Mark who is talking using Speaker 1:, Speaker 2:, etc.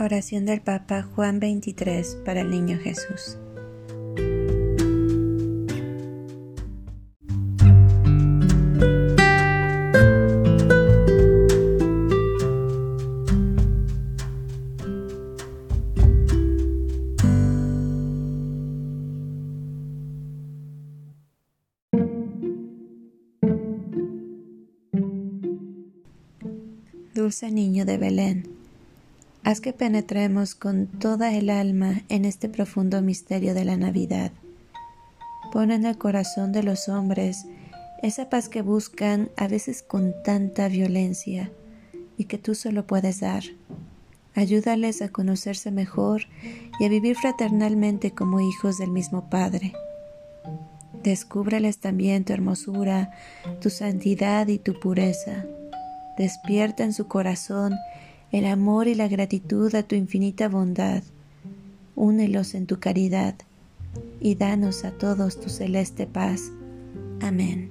Speaker 1: Oración del Papa Juan 23 para el Niño Jesús. Dulce Niño de Belén Haz que penetremos con toda el alma en este profundo misterio de la Navidad. Pon en el corazón de los hombres esa paz que buscan a veces con tanta violencia y que tú solo puedes dar. Ayúdales a conocerse mejor y a vivir fraternalmente como hijos del mismo Padre. Descúbreles también tu hermosura, tu santidad y tu pureza. Despierta en su corazón el amor y la gratitud a tu infinita bondad. Únelos en tu caridad y danos a todos tu celeste paz. Amén.